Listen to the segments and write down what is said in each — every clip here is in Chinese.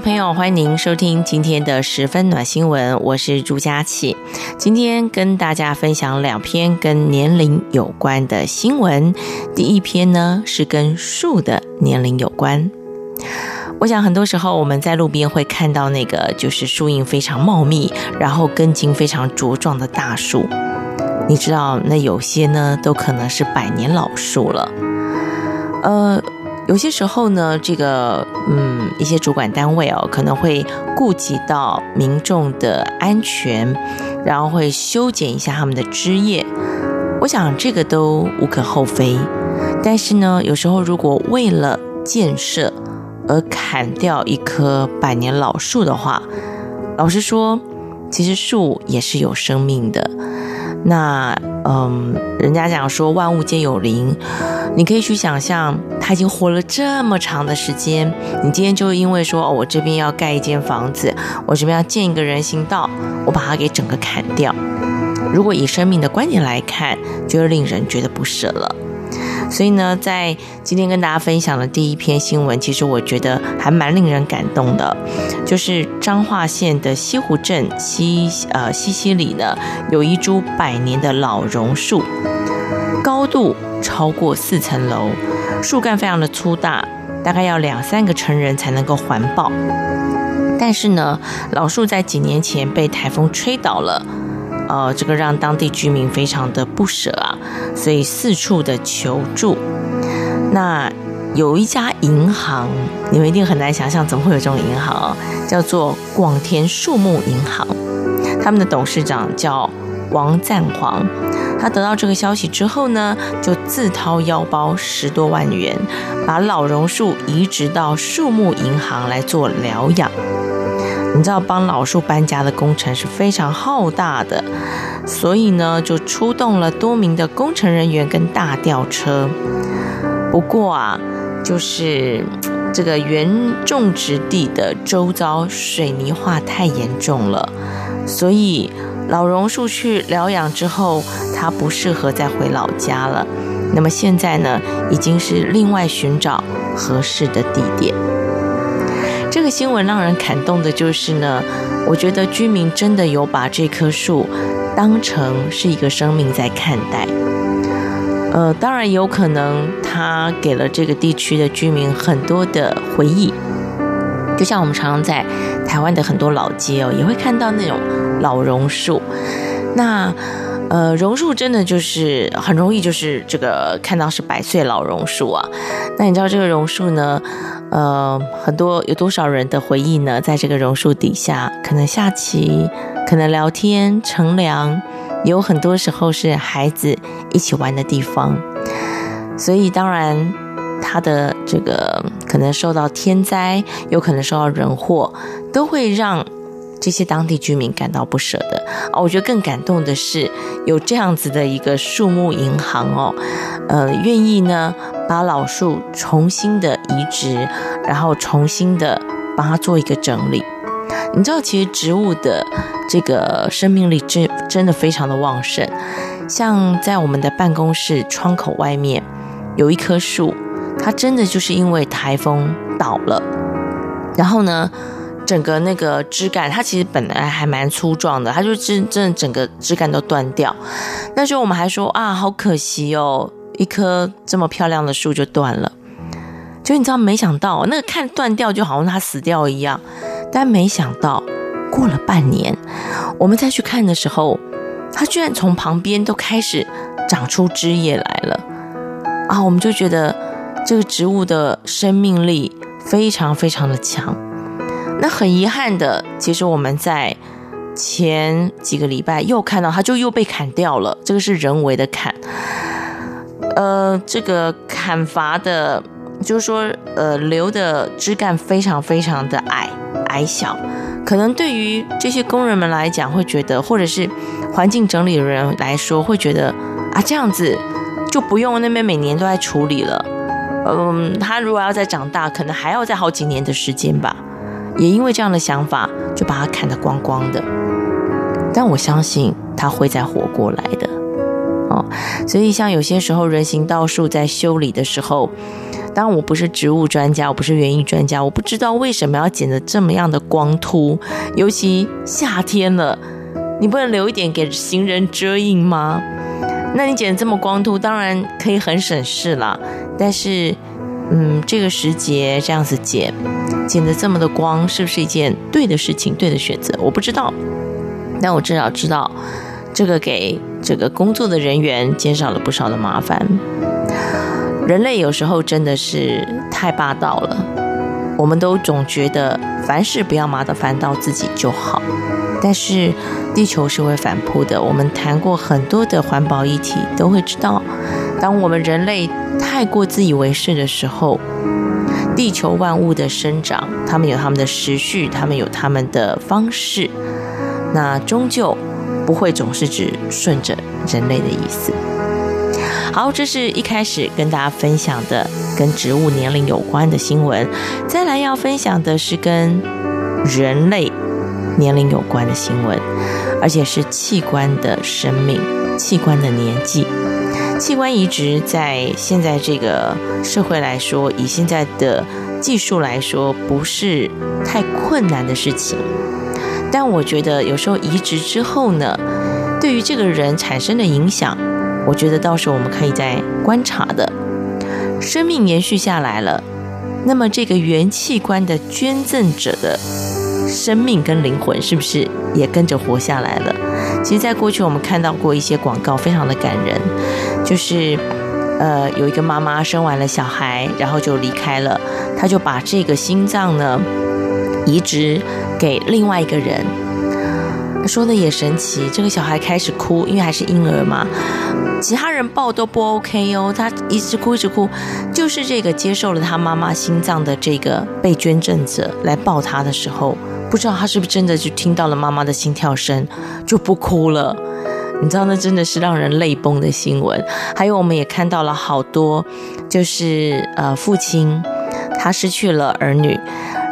朋友，欢迎您收听今天的十分暖新闻，我是朱佳琪。今天跟大家分享两篇跟年龄有关的新闻。第一篇呢是跟树的年龄有关。我想很多时候我们在路边会看到那个就是树荫非常茂密，然后根茎非常茁壮的大树。你知道，那有些呢都可能是百年老树了。呃。有些时候呢，这个嗯，一些主管单位哦，可能会顾及到民众的安全，然后会修剪一下他们的枝叶。我想这个都无可厚非。但是呢，有时候如果为了建设而砍掉一棵百年老树的话，老实说，其实树也是有生命的。那嗯，人家讲说万物皆有灵。你可以去想象，他已经活了这么长的时间，你今天就因为说，哦，我这边要盖一间房子，我这边要建一个人行道，我把它给整个砍掉。如果以生命的观点来看，就会令人觉得不舍了。所以呢，在今天跟大家分享的第一篇新闻，其实我觉得还蛮令人感动的，就是彰化县的西湖镇西呃西溪里呢，有一株百年的老榕树，高度。超过四层楼，树干非常的粗大，大概要两三个成人才能够环抱。但是呢，老树在几年前被台风吹倒了，呃，这个让当地居民非常的不舍啊，所以四处的求助。那有一家银行，你们一定很难想象，怎么会有这种银行啊？叫做广田树木银行，他们的董事长叫王赞煌。他得到这个消息之后呢，就自掏腰包十多万元，把老榕树移植到树木银行来做疗养。你知道，帮老树搬家的工程是非常浩大的，所以呢，就出动了多名的工程人员跟大吊车。不过啊，就是这个原种植地的周遭水泥化太严重了，所以。老榕树去疗养之后，它不适合再回老家了。那么现在呢，已经是另外寻找合适的地点。这个新闻让人感动的就是呢，我觉得居民真的有把这棵树当成是一个生命在看待。呃，当然有可能它给了这个地区的居民很多的回忆。就像我们常常在台湾的很多老街哦，也会看到那种老榕树。那呃，榕树真的就是很容易，就是这个看到是百岁老榕树啊。那你知道这个榕树呢？呃，很多有多少人的回忆呢？在这个榕树底下，可能下棋，可能聊天、乘凉，有很多时候是孩子一起玩的地方。所以当然。他的这个可能受到天灾，有可能受到人祸，都会让这些当地居民感到不舍的啊！我觉得更感动的是有这样子的一个树木银行哦，呃，愿意呢把老树重新的移植，然后重新的帮它做一个整理。你知道，其实植物的这个生命力真真的非常的旺盛，像在我们的办公室窗口外面有一棵树。它真的就是因为台风倒了，然后呢，整个那个枝干，它其实本来还蛮粗壮的，它就真真的整个枝干都断掉。那时候我们还说啊，好可惜哦，一棵这么漂亮的树就断了。就你知道，没想到那个看断掉就好像它死掉一样，但没想到过了半年，我们再去看的时候，它居然从旁边都开始长出枝叶来了啊！我们就觉得。这个植物的生命力非常非常的强。那很遗憾的，其实我们在前几个礼拜又看到它就又被砍掉了。这个是人为的砍，呃，这个砍伐的就是说，呃，留的枝干非常非常的矮矮小，可能对于这些工人们来讲，会觉得，或者是环境整理的人来说，会觉得啊，这样子就不用那边每年都在处理了。嗯，他如果要再长大，可能还要再好几年的时间吧。也因为这样的想法，就把它砍得光光的。但我相信他会再活过来的。哦，所以像有些时候人行道树在修理的时候，当我不是植物专家，我不是园艺专家，我不知道为什么要剪得这么样的光秃，尤其夏天了，你不能留一点给行人遮荫吗？那你剪得这么光秃，当然可以很省事啦。但是，嗯，这个时节这样子剪，剪得这么的光，是不是一件对的事情、对的选择？我不知道，但我至少知道，这个给这个工作的人员减少了不少的麻烦。人类有时候真的是太霸道了，我们都总觉得凡事不要麻烦到自己就好，但是地球是会反扑的。我们谈过很多的环保议题，都会知道，当我们人类。太过自以为是的时候，地球万物的生长，他们有他们的时序，他们有他们的方式，那终究不会总是只顺着人类的意思。好，这是一开始跟大家分享的跟植物年龄有关的新闻，再来要分享的是跟人类年龄有关的新闻，而且是器官的生命、器官的年纪。器官移植在现在这个社会来说，以现在的技术来说，不是太困难的事情。但我觉得有时候移植之后呢，对于这个人产生的影响，我觉得到时候我们可以再观察的。生命延续下来了，那么这个原器官的捐赠者的生命跟灵魂，是不是也跟着活下来了？其实，在过去我们看到过一些广告，非常的感人。就是，呃，有一个妈妈生完了小孩，然后就离开了，她就把这个心脏呢移植给另外一个人。说的也神奇，这个小孩开始哭，因为还是婴儿嘛，其他人抱都不 OK 哦，他一直哭一直哭，就是这个接受了他妈妈心脏的这个被捐赠者来抱他的时候，不知道他是不是真的就听到了妈妈的心跳声，就不哭了。你知道，那真的是让人泪崩的新闻。还有，我们也看到了好多，就是呃，父亲他失去了儿女，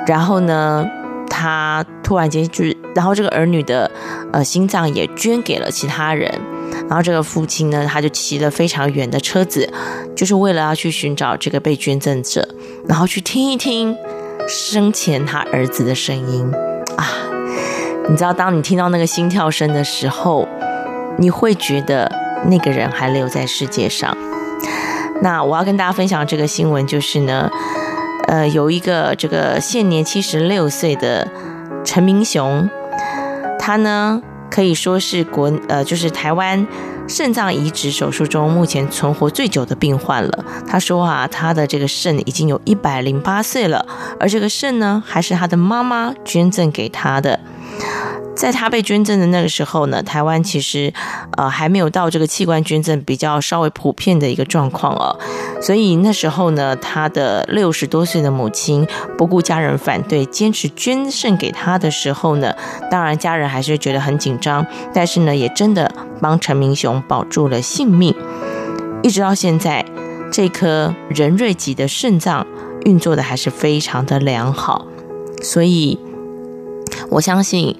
然后呢，他突然间就，然后这个儿女的呃心脏也捐给了其他人，然后这个父亲呢，他就骑了非常远的车子，就是为了要去寻找这个被捐赠者，然后去听一听生前他儿子的声音啊。你知道，当你听到那个心跳声的时候，你会觉得那个人还留在世界上。那我要跟大家分享这个新闻，就是呢，呃，有一个这个现年七十六岁的陈明雄，他呢可以说是国呃，就是台湾肾脏移植手术中目前存活最久的病患了。他说啊，他的这个肾已经有一百零八岁了，而这个肾呢，还是他的妈妈捐赠给他的。在他被捐赠的那个时候呢，台湾其实呃还没有到这个器官捐赠比较稍微普遍的一个状况哦，所以那时候呢，他的六十多岁的母亲不顾家人反对，坚持捐肾给他的时候呢，当然家人还是觉得很紧张，但是呢，也真的帮陈明雄保住了性命，一直到现在，这颗人瑞级的肾脏运作的还是非常的良好，所以我相信。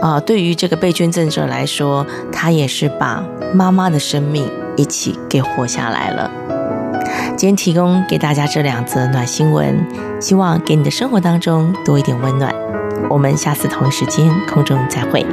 啊、对于这个被捐赠者来说，他也是把妈妈的生命一起给活下来了。今天提供给大家这两则暖心文，希望给你的生活当中多一点温暖。我们下次同一时间空中再会。